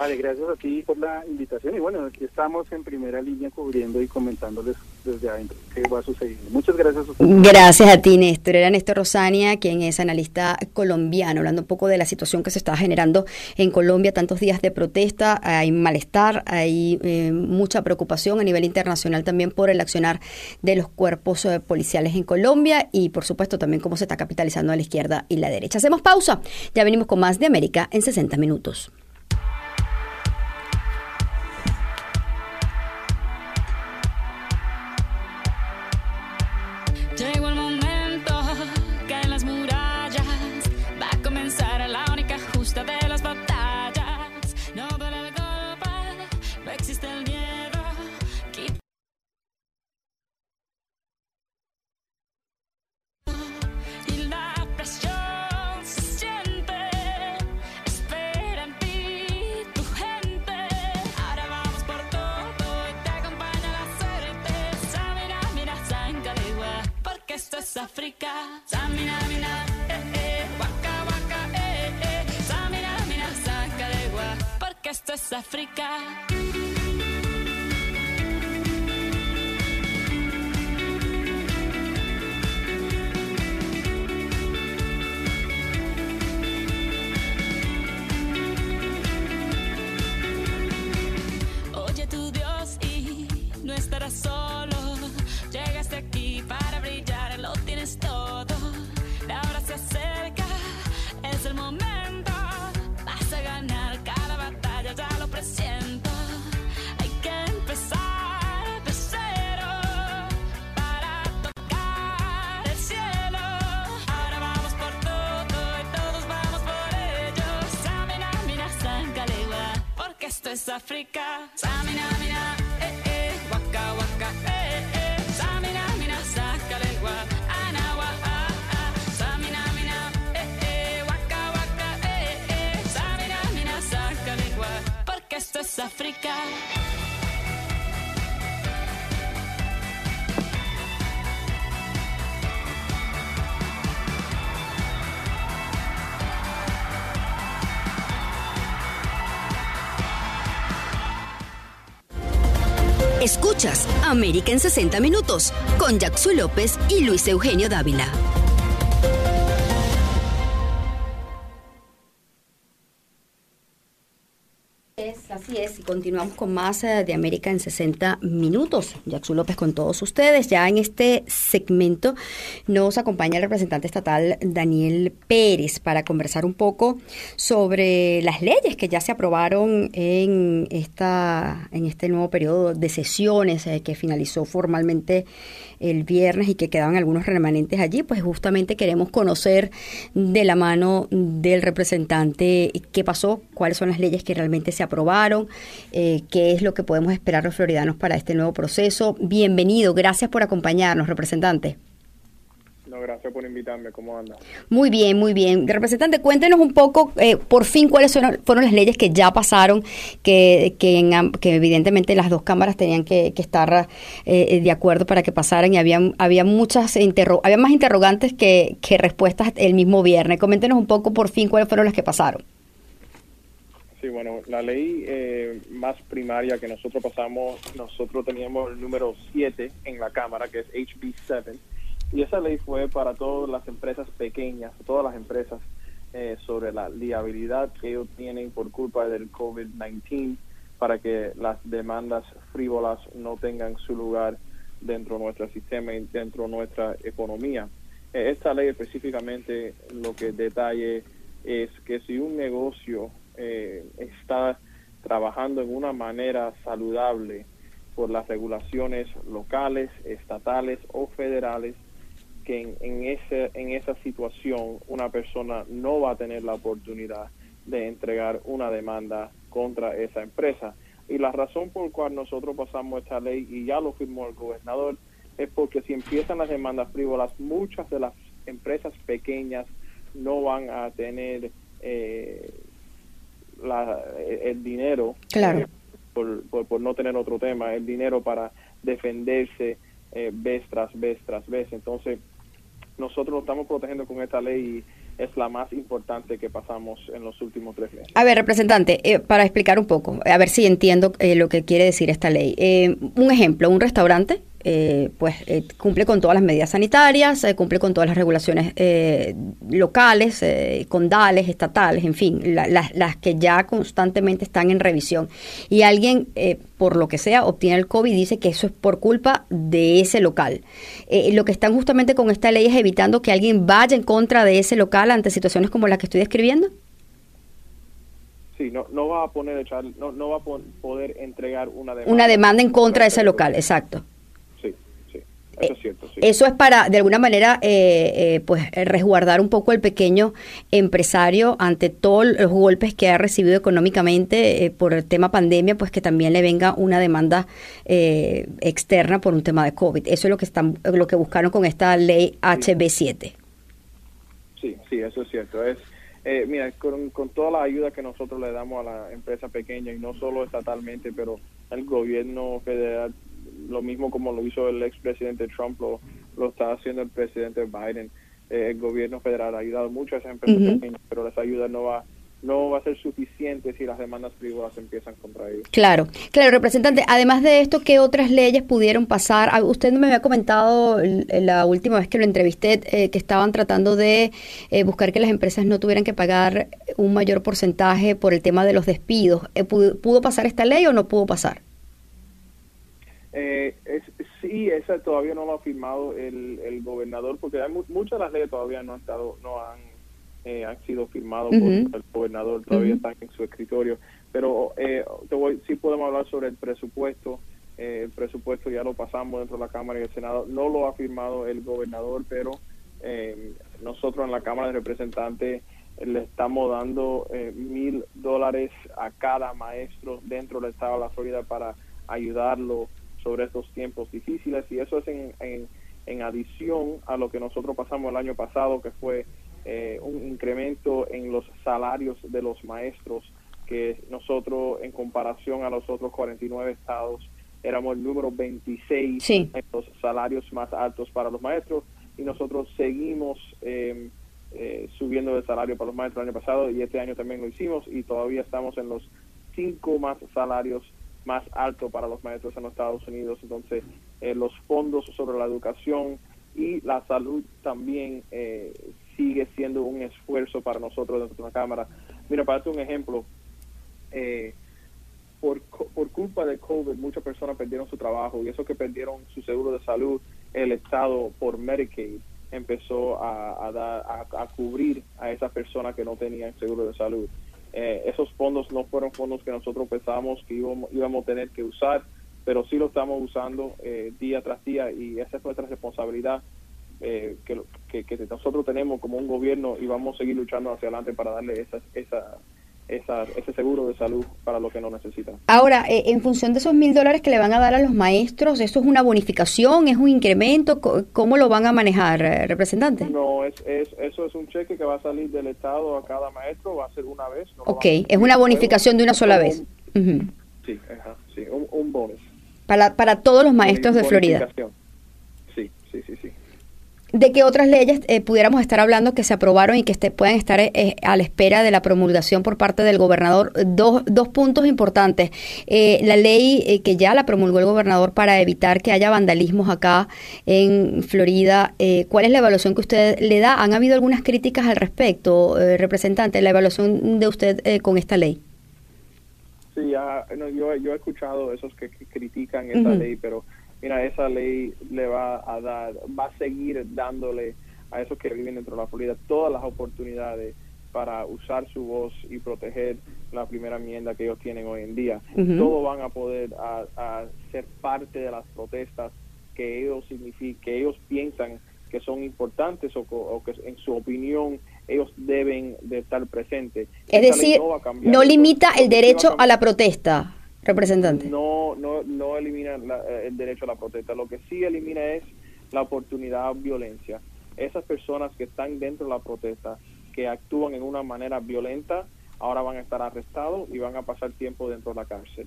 Speaker 7: Vale, gracias a ti por la invitación y bueno, aquí estamos en primera línea cubriendo y comentándoles desde adentro qué va a suceder. Muchas gracias a ustedes.
Speaker 2: Gracias a ti, Néstor. Era Néstor Rosania, quien es analista colombiano, hablando un poco de la situación que se está generando en Colombia, tantos días de protesta, hay malestar, hay eh, mucha preocupación a nivel internacional también por el accionar de los cuerpos eh, policiales en Colombia y por supuesto también cómo se está capitalizando a la izquierda y la derecha. Hacemos pausa, ya venimos con más de América en 60 minutos.
Speaker 4: África. Samina, mira, eh, eh, waka, waka, eh, eh. Samina, mira, Sangalegua, porque esto es África. Es África. Samina, mira, eh, eh, waka, waka, eh, eh. Samina, mira, Sangalegua, anawa, ah, ah. Samina, mira, eh, eh, waka, waka, eh, eh. Samina, mira, Sangalegua, porque esto es África.
Speaker 6: Escuchas América en 60 minutos con Jackson López y Luis Eugenio Dávila.
Speaker 2: Así es, y continuamos con más eh, de América en 60 minutos. Jackson López con todos ustedes. Ya en este segmento nos acompaña el representante estatal Daniel Pérez para conversar un poco sobre las leyes que ya se aprobaron en, esta, en este nuevo periodo de sesiones eh, que finalizó formalmente el viernes y que quedaban algunos remanentes allí. Pues justamente queremos conocer de la mano del representante qué pasó, cuáles son las leyes que realmente se aprobaron, eh, qué es lo que podemos esperar los floridanos para este nuevo proceso. Bienvenido, gracias por acompañarnos, representante.
Speaker 8: No, gracias por invitarme. ¿Cómo anda?
Speaker 2: Muy bien, muy bien. Representante, cuéntenos un poco, eh, por fin, cuáles son- fueron las leyes que ya pasaron, que, que, en que evidentemente las dos cámaras tenían que, que estar eh, de acuerdo para que pasaran y había, había muchas interro había más interrogantes que, que respuestas el mismo viernes. Coméntenos un poco, por fin, cuáles fueron las que pasaron.
Speaker 8: Sí, bueno, la ley eh, más primaria que nosotros pasamos, nosotros teníamos el número 7 en la Cámara, que es HB 7, y esa ley fue para todas las empresas pequeñas, todas las empresas, eh, sobre la liabilidad que ellos tienen por culpa del COVID-19 para que las demandas frívolas no tengan su lugar dentro de nuestro sistema y dentro de nuestra economía. Eh, esta ley específicamente lo que detalle es que si un negocio eh, está trabajando en una manera saludable por las regulaciones locales, estatales o federales, que en, en, ese, en esa situación una persona no va a tener la oportunidad de entregar una demanda contra esa empresa. Y la razón por la cual nosotros pasamos esta ley y ya lo firmó el gobernador es porque si empiezan las demandas frívolas, muchas de las empresas pequeñas no van a tener eh, la, el dinero
Speaker 2: Claro.
Speaker 8: eh, por, por, por no tener otro tema, el dinero para defenderse eh, vez tras vez tras vez. Entonces, nosotros lo estamos protegiendo con esta ley y es la más importante que pasamos en los últimos tres meses.
Speaker 2: A ver, representante, eh, para explicar un poco, a ver si entiendo eh, lo que quiere decir esta ley. Eh, un ejemplo, un restaurante, eh, pues eh, cumple con todas las medidas sanitarias, eh, cumple con todas las regulaciones eh, locales, condales, estatales, en fin, la- las- las que ya constantemente están en revisión. Y alguien, eh, por lo que sea, obtiene el COVID y dice que eso es por culpa de ese local. Lo que están justamente con esta ley es evitando que alguien vaya en contra de ese local ante situaciones como las que estoy describiendo.
Speaker 8: Sí, no, no va a poner echar, no, no va a poder entregar una demanda.
Speaker 2: Una demanda en contra de ese local, exacto.
Speaker 8: Sí, eso es cierto. Sí.
Speaker 2: Eso es para, de alguna manera, eh, eh, pues eh, resguardar un poco el pequeño empresario ante todos los golpes que ha recibido económicamente eh, por el tema pandemia, pues que también le venga una demanda eh, externa por un tema de COVID. Eso es lo que están, lo que buscaron con esta ley HB7.
Speaker 8: Sí, sí, eso es cierto. Es, eh, mira, con, con toda la ayuda que nosotros le damos a la empresa pequeña, y no solo estatalmente, pero el gobierno federal, lo mismo como lo hizo el expresidente Trump, lo, lo está haciendo el presidente Biden. Eh, el gobierno federal ha ayudado mucho a esas empresas pequeñas, pero esa ayuda no va no va a ser suficiente si las demandas privadas empiezan contra ellos.
Speaker 2: Claro, claro, representante. Además de esto, ¿qué otras leyes pudieron pasar? Ah, Usted me había comentado l- la última vez que lo entrevisté eh, que estaban tratando de eh, buscar que las empresas no tuvieran que pagar un mayor porcentaje por el tema de los despidos. Eh, ¿pudo, pudo pasar esta ley o no pudo pasar?
Speaker 8: Eh, es, sí, esa todavía no lo ha firmado el, el gobernador, porque hay mu- muchas de las leyes todavía no han estado, no han, eh, han sido firmadas por el gobernador, todavía
Speaker 2: Ujú.
Speaker 8: están en su escritorio. Pero eh, te voy, sí podemos hablar sobre el presupuesto. Eh, el presupuesto ya lo pasamos dentro de la Cámara y el Senado. No lo ha firmado el gobernador, pero eh, nosotros en la Cámara de Representantes le estamos dando eh, mil dólares a cada maestro dentro del estado de la Florida para ayudarlo sobre estos tiempos difíciles y eso es en, en, en adición a lo que nosotros pasamos el año pasado que fue eh, un incremento en los salarios de los maestros que nosotros en comparación a los otros 49 estados éramos el número 26
Speaker 2: Sí.
Speaker 8: en los salarios más altos para los maestros y nosotros seguimos eh, eh, subiendo el salario para los maestros el año pasado y este año también lo hicimos y todavía estamos en los cinco más salarios más altos para los maestros en los Estados Unidos. Entonces, eh, los fondos sobre la educación y la salud también eh, sigue siendo un esfuerzo para nosotros dentro de la Cámara. Mira, para darte un ejemplo, eh, por, por culpa de COVID muchas personas perdieron su trabajo y eso que perdieron su seguro de salud, el Estado por Medicaid empezó a, dar, a, a cubrir a esas personas que no tenían seguro de salud. Eh, esos fondos no fueron fondos que nosotros pensábamos que íbamos, íbamos a tener que usar, pero sí lo estamos usando eh, día tras día y esa es nuestra responsabilidad eh, que, que, que nosotros tenemos como un gobierno y vamos a seguir luchando hacia adelante para darle esa, esa, esa, ese seguro de salud para los que no necesitan.
Speaker 2: Ahora, eh, en función de esos mil dólares que le van a dar a los maestros, ¿eso es una bonificación, es un incremento? ¿Cómo lo van a manejar, eh, representante?
Speaker 8: No, es, es, eso es un cheque que va a salir del Estado a cada maestro, va a ser una vez. no lo
Speaker 2: Ok, es una bonificación de una sola vez.
Speaker 8: Sí, ajá, sí, un, un bonus.
Speaker 2: Para, para todos los maestros de Florida.
Speaker 8: Bonificación. Sí, sí, sí, sí.
Speaker 2: ¿De qué otras leyes eh, pudiéramos estar hablando que se aprobaron y que este- puedan estar eh, a la espera de la promulgación por parte del gobernador? Dos, dos puntos importantes. Eh, la ley eh, que ya la promulgó el gobernador para evitar que haya vandalismos acá en Florida. eh, ¿Cuál es la evaluación que usted le da? ¿Han habido algunas críticas al respecto, eh, representante, la evaluación de usted eh, con esta ley?
Speaker 8: Sí, ya, no, yo, yo he escuchado esos que, que critican
Speaker 2: Ujú.
Speaker 8: ley, pero mira, esa ley le va a dar, va a seguir dándole a esos que viven dentro de la Florida todas las oportunidades para usar su voz y proteger la primera enmienda que ellos tienen hoy en día. Todos van a poder a, a ser parte de las protestas que ellos que ellos piensan que son importantes o, que en su opinión ellos deben de estar presentes.
Speaker 2: Es decir,
Speaker 8: no
Speaker 2: limita el
Speaker 8: a
Speaker 2: derecho a la protesta, representante.
Speaker 8: no, no, no elimina la- eh, el derecho a la protesta. Lo que sí elimina es la oportunidad a violencia. Esas personas que están dentro de la protesta, que actúan en una manera violenta, ahora van a estar arrestados y van a pasar tiempo dentro de la cárcel.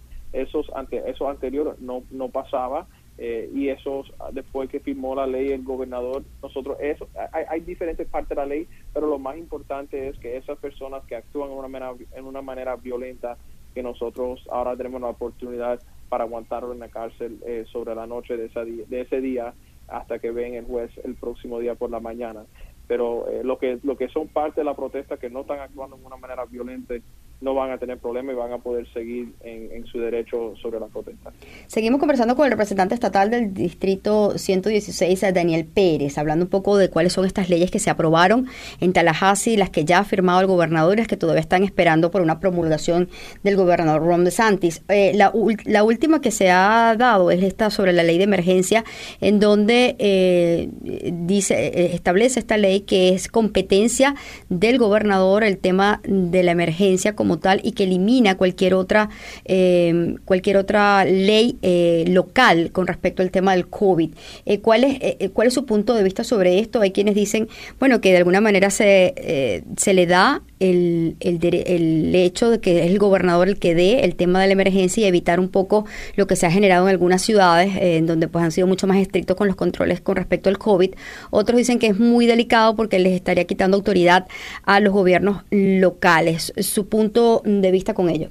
Speaker 8: Ante, eso anterior no, no pasaba eh, y eso después que firmó la ley el gobernador nosotros eso hay, hay diferentes partes de la ley pero lo más importante es que esas personas que actúan en una manera, en una manera violenta que nosotros ahora tenemos la oportunidad para aguantarlo en la cárcel eh, sobre la noche de, esa de ese día hasta que ven el juez el próximo día por la mañana. Pero eh, lo que lo que son parte de la protesta que no están actuando de una manera violenta no van a tener problema y van a poder seguir en, su derecho sobre la protesta.
Speaker 2: Seguimos conversando con el representante estatal del distrito 116, eh, Daniel Pérez, hablando un poco de cuáles son estas leyes que se aprobaron en Tallahassee, las que ya ha firmado el gobernador y las que todavía están esperando por una promulgación del gobernador Ron DeSantis. Eh, la, la última que se ha dado es esta sobre la ley de emergencia, en donde eh, dice eh, establece esta ley que es competencia del gobernador el tema de la emergencia como tal y que elimina cualquier otra eh, cualquier otra ley eh, local con respecto al tema del COVID. Eh, ¿cuál, es, eh, ¿Cuál es su punto de vista sobre esto? Hay quienes dicen, bueno, que de alguna manera se, eh, se le da el, el, el hecho de que es el gobernador el que dé el tema de la emergencia y evitar un poco lo que se ha generado en algunas ciudades eh, en donde pues han sido mucho más estrictos con los controles con respecto al COVID. Otros dicen que es muy delicado porque les estaría quitando autoridad a los gobiernos locales. Su punto de vista con ello.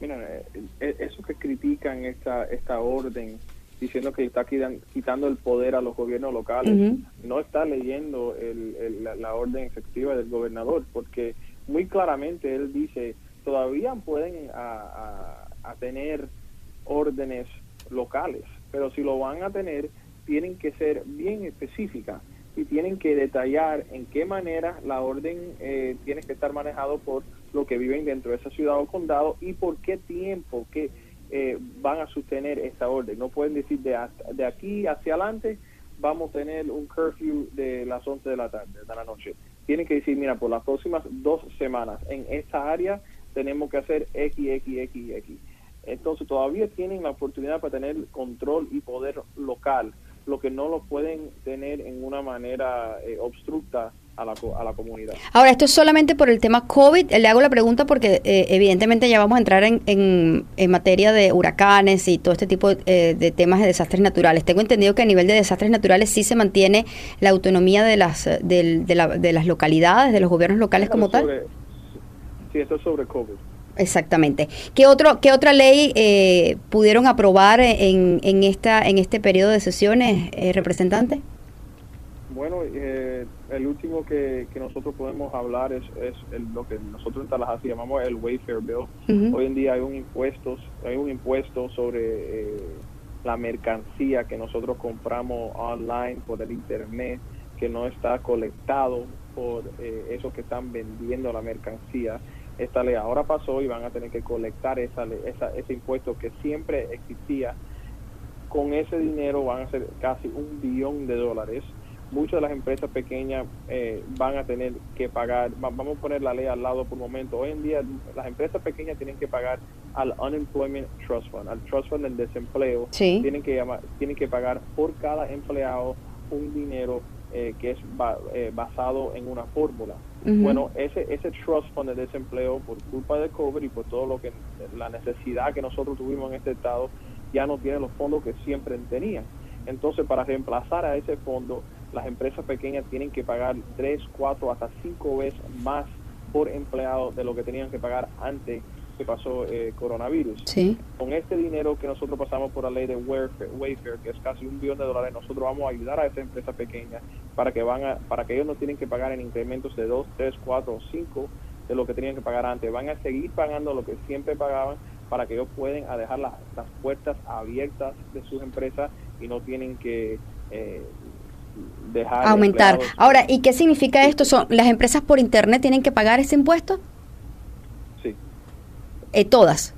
Speaker 8: Mira, eh, eh, eso que critican esta esta orden diciendo que está quitan- quitando el poder a los gobiernos locales,
Speaker 2: Ujú.
Speaker 8: no está leyendo el- el- la, la orden efectiva del gobernador, porque muy claramente él dice, todavía pueden a, a- a tener órdenes locales, pero si lo van a tener, tienen que ser bien específicas y tienen que detallar en qué manera la orden eh, tiene que estar manejado por lo que viven dentro de esa ciudad o condado y por qué tiempo que eh, van a sostener esta orden. No pueden decir de, hasta- de aquí hacia adelante vamos a tener un curfew de las 11 de la tarde, de la noche. Tienen que decir, mira, por las próximas dos semanas en esta área tenemos que hacer X, X, X, X. Entonces todavía tienen la oportunidad para tener control y poder local, lo que no lo pueden tener en una manera eh, obstructa a la, a la comunidad.
Speaker 2: Ahora, esto es solamente por el tema COVID. Le hago la pregunta porque eh, evidentemente ya vamos a entrar en, en, en materia de huracanes y todo este tipo eh, de temas de desastres naturales. Tengo entendido que a nivel de desastres naturales sí se mantiene la autonomía de las, del- de, la- de las localidades, de los gobiernos locales como tal.
Speaker 8: Sobre- Sí, esto es sobre COVID.
Speaker 2: Exactamente. ¿Qué, otro, qué otra ley eh, pudieron aprobar en, en, esta, en este periodo de sesiones, eh, representante?
Speaker 8: Bueno, eh, el último que, que nosotros podemos hablar es, es el- lo que nosotros en Tallahassee llamamos el Wayfair Bill. Hoy en día hay un impuesto, hay un impuesto sobre eh, la mercancía que nosotros compramos online por el internet que no está colectado por eh, esos que están vendiendo la mercancía. Esta ley ahora pasó y van a tener que colectar esa, esa- ese impuesto que siempre existía con ese dinero van a ser casi un billón de dólares. Muchas de las empresas pequeñas eh, van a tener que pagar, va- vamos a poner la ley al lado por un momento. Hoy en día las empresas pequeñas tienen que pagar al Unemployment Trust Fund, al Trust Fund del desempleo.
Speaker 2: Sí.
Speaker 8: Tienen que llamar, tienen que pagar por cada empleado un dinero eh, que es ba- eh, basado en una fórmula. Bueno, ese ese trust fund de desempleo por culpa de COVID y por todo lo que la necesidad que nosotros tuvimos en este estado ya no tiene los fondos que siempre tenían. Entonces, para reemplazar a ese fondo, las empresas pequeñas tienen que pagar tres, cuatro, hasta cinco veces más por empleado de lo que tenían que pagar antes que pasó eh, coronavirus.
Speaker 2: Sí.
Speaker 8: Con este dinero que nosotros pasamos por la ley de Wayfair, Wayfair, que es casi un billón de dólares, nosotros vamos a ayudar a esas empresas pequeñas para que van a, para que ellos no tienen que pagar en incrementos de 2, 3, 4 o 5 de lo que tenían que pagar antes. Van a seguir pagando lo que siempre pagaban para que ellos puedan a dejar las, las puertas abiertas de sus empresas y no tienen que eh, dejar
Speaker 2: Aumentar.
Speaker 8: empleados-
Speaker 2: Ahora, ¿y qué significa esto? ¿Son ¿Las empresas por Internet tienen que pagar ese impuesto? Eh, todas.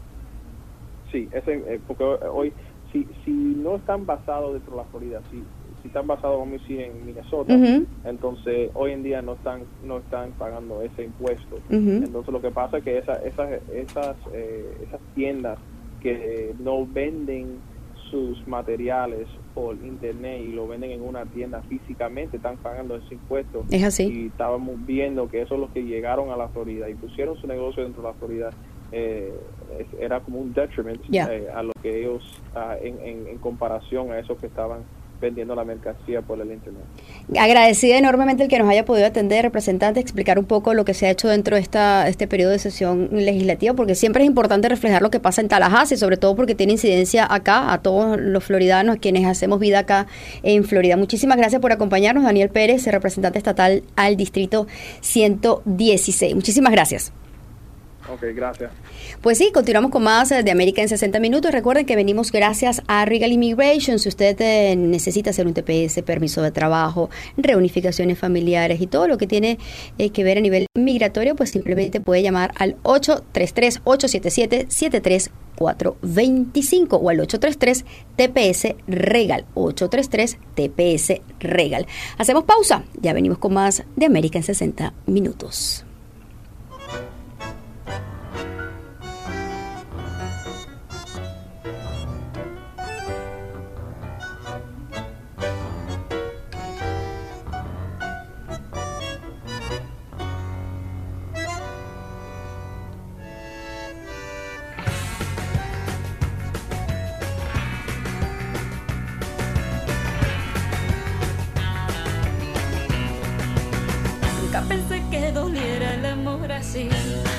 Speaker 8: Sí, ese, eh, porque hoy, si, si no están basados dentro de la Florida, si, si están basados, vamos a decir, en Minnesota, entonces hoy en día no están no están pagando ese impuesto. Entonces lo que pasa es que esa, esas, esas, eh, esas tiendas que no venden sus materiales por internet y lo venden en una tienda físicamente están pagando ese impuesto.
Speaker 2: Es así.
Speaker 8: Y estábamos viendo que esos los que llegaron a la Florida y pusieron su negocio dentro de la Florida eh, era como un detriment eh, a lo que ellos, ah, en, en- en comparación a esos que estaban vendiendo la mercancía por el Internet.
Speaker 2: Agradecida enormemente el que nos haya podido atender, representante, explicar un poco lo que se ha hecho dentro de esta, este periodo de sesión legislativa, porque siempre es importante reflejar lo que pasa en Tallahassee, sobre todo porque tiene incidencia acá, a todos los floridanos, quienes hacemos vida acá en Florida. Muchísimas gracias por acompañarnos, Daniel Pérez, representante estatal al Distrito 116. Muchísimas gracias.
Speaker 8: Ok, gracias.
Speaker 2: Pues sí, continuamos con más eh, de América en 60 minutos. Recuerden que venimos gracias a Regal Immigration. Si usted eh, necesita hacer un TPS, permiso de trabajo, reunificaciones familiares y todo lo que tiene eh, que ver a nivel migratorio, pues simplemente puede llamar al 833-877-73425 o al 833 TPS Regal. 833 TPS Regal. Hacemos pausa. Ya venimos con más de América en 60 minutos.
Speaker 4: El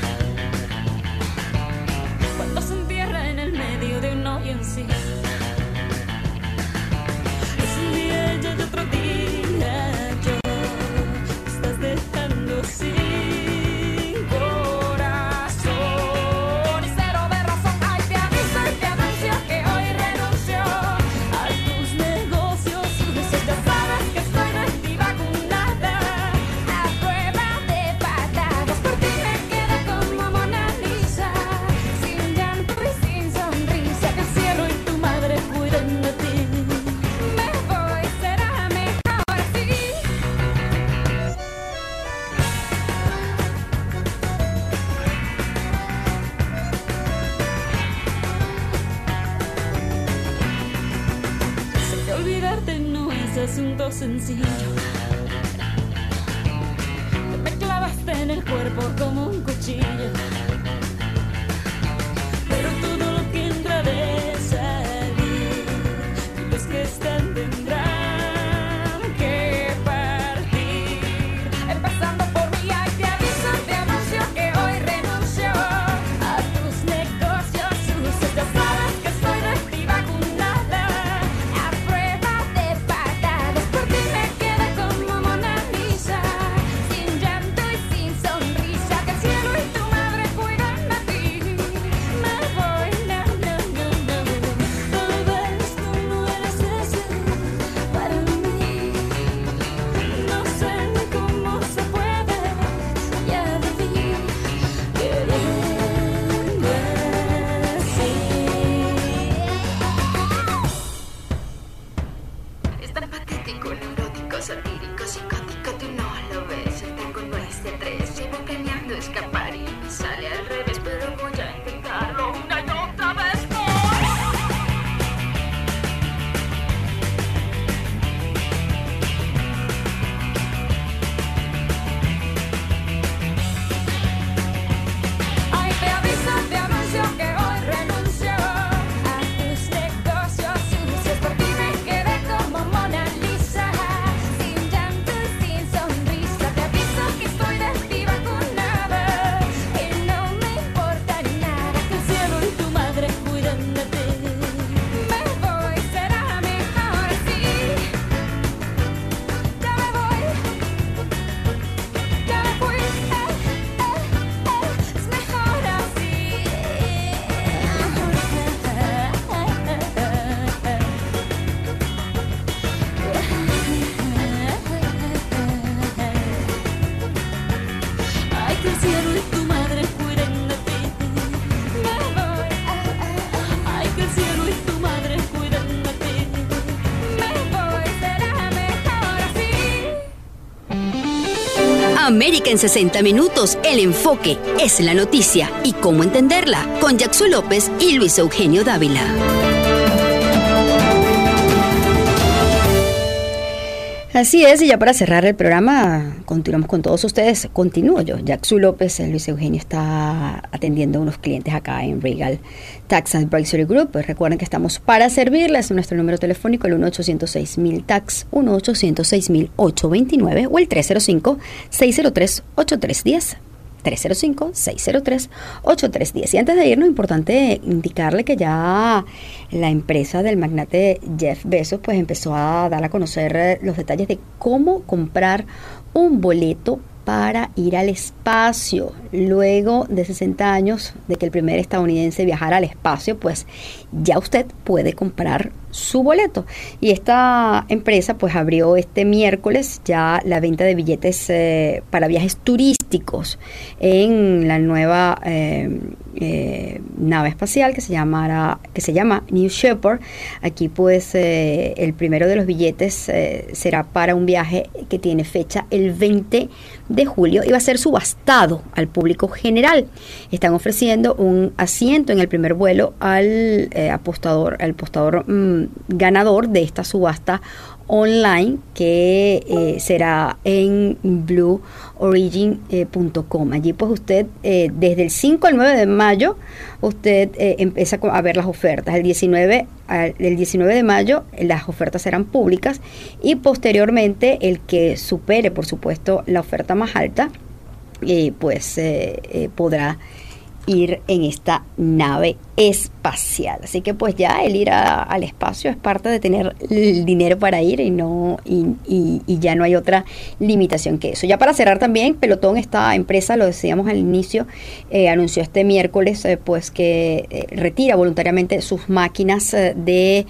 Speaker 6: América en 60 minutos, el enfoque es la noticia y cómo entenderla con Jackson López y Luis Eugenio Dávila.
Speaker 2: Así es, y ya para cerrar el programa, continuamos con todos ustedes. Continúo yo. Jackson López, eh, Luis Eugenio está atendiendo a unos clientes acá en Regal Tax Advisory Group. Pues recuerden que estamos para servirles. Nuestro número telefónico, el 1-806-1000 TAX, 1-806-829 o el 305-603-8310. 305-603-8310. Y antes de irnos, importante indicarle que ya la empresa del magnate Jeff Bezos pues empezó a dar a conocer los detalles de cómo comprar un boleto para ir al espacio. Luego de 60 años de que el primer estadounidense viajara al espacio, pues ya usted puede comprar su boleto. Y esta empresa pues abrió este miércoles ya la venta de billetes eh, para viajes turísticos en la nueva eh, eh, nave espacial que se llamará que se llama New Shepard. Aquí pues el primero de los billetes será para un viaje que tiene fecha el 20 de julio y va a ser subastado al público general. Están ofreciendo un asiento en el primer vuelo al apostador, al mm, ganador de esta subasta online que eh, será en blueorigin.com. Allí pues usted eh, desde el 5 al 9 de mayo usted eh, empieza a ver las ofertas. El 19, el 19 de mayo las ofertas serán públicas y posteriormente el que supere por supuesto la oferta más alta pues podrá ir en esta nave espacial. Así que pues ya el ir al espacio es parte de tener el dinero para ir y no y, ya no hay otra limitación que eso. Ya para cerrar también, Pelotón, esta empresa, lo decíamos al inicio, eh, anunció este miércoles eh, pues que eh, retira voluntariamente sus máquinas de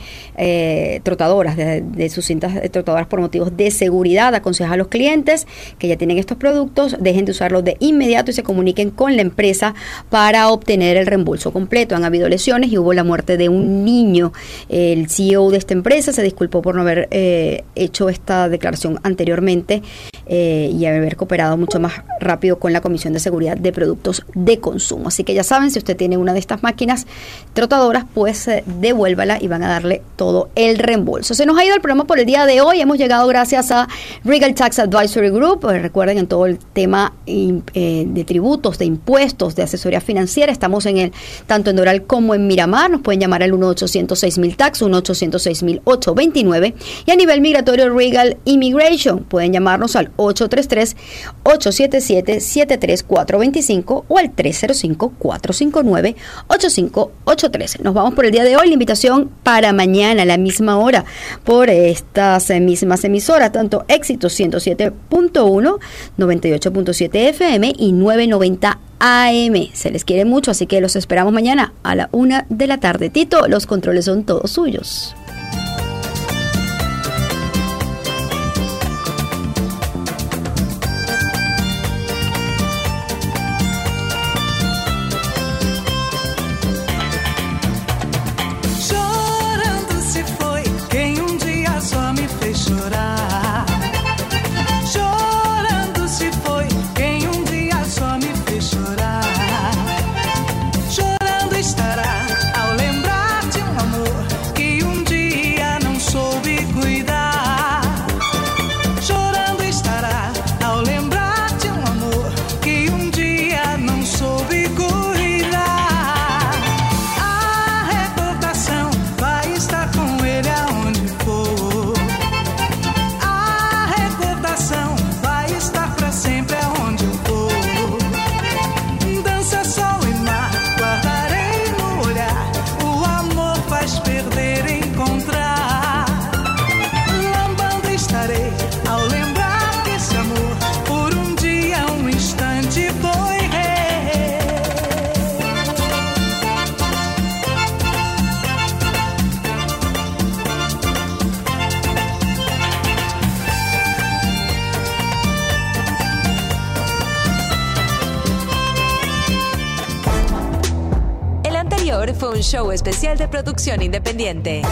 Speaker 2: trotadoras, de, sus cintas trotadoras por motivos de seguridad. Aconseja a los clientes que ya tienen estos productos, dejen de usarlos de inmediato y se comuniquen con la empresa para obtener el reembolso completo. Han habido lesiones y hubo la muerte de un niño. El CEO de esta empresa se disculpó por no haber eh, hecho esta declaración anteriormente eh, y haber cooperado mucho más rápido con la Comisión de Seguridad de Productos de Consumo. Así que ya saben, si usted tiene una de estas máquinas trotadoras, pues eh, devuélvala y van a darle todo el reembolso. Se nos ha ido el programa por el día de hoy. Hemos llegado gracias a Regal Tax Advisory Group. recuerden en todo el tema de tributos, de impuestos, de asesoría financiera. Estamos en el tanto en Doral como en Miramar. Nos pueden llamar al 1-806-000 tax, 1-806-829. Y a nivel migratorio, Regal Immigration. Pueden llamarnos al 833-877-73425 o al 305-459-8583. Nos vamos por el día de hoy. La invitación para mañana a la misma hora por estas mismas emisoras, tanto Éxito 107.1, 98.7 FM y 990 AM. Se les quiere mucho, así que los esperamos mañana a la una de la tarde. Tito, los controles son todos suyos.
Speaker 1: Especial de producción independiente.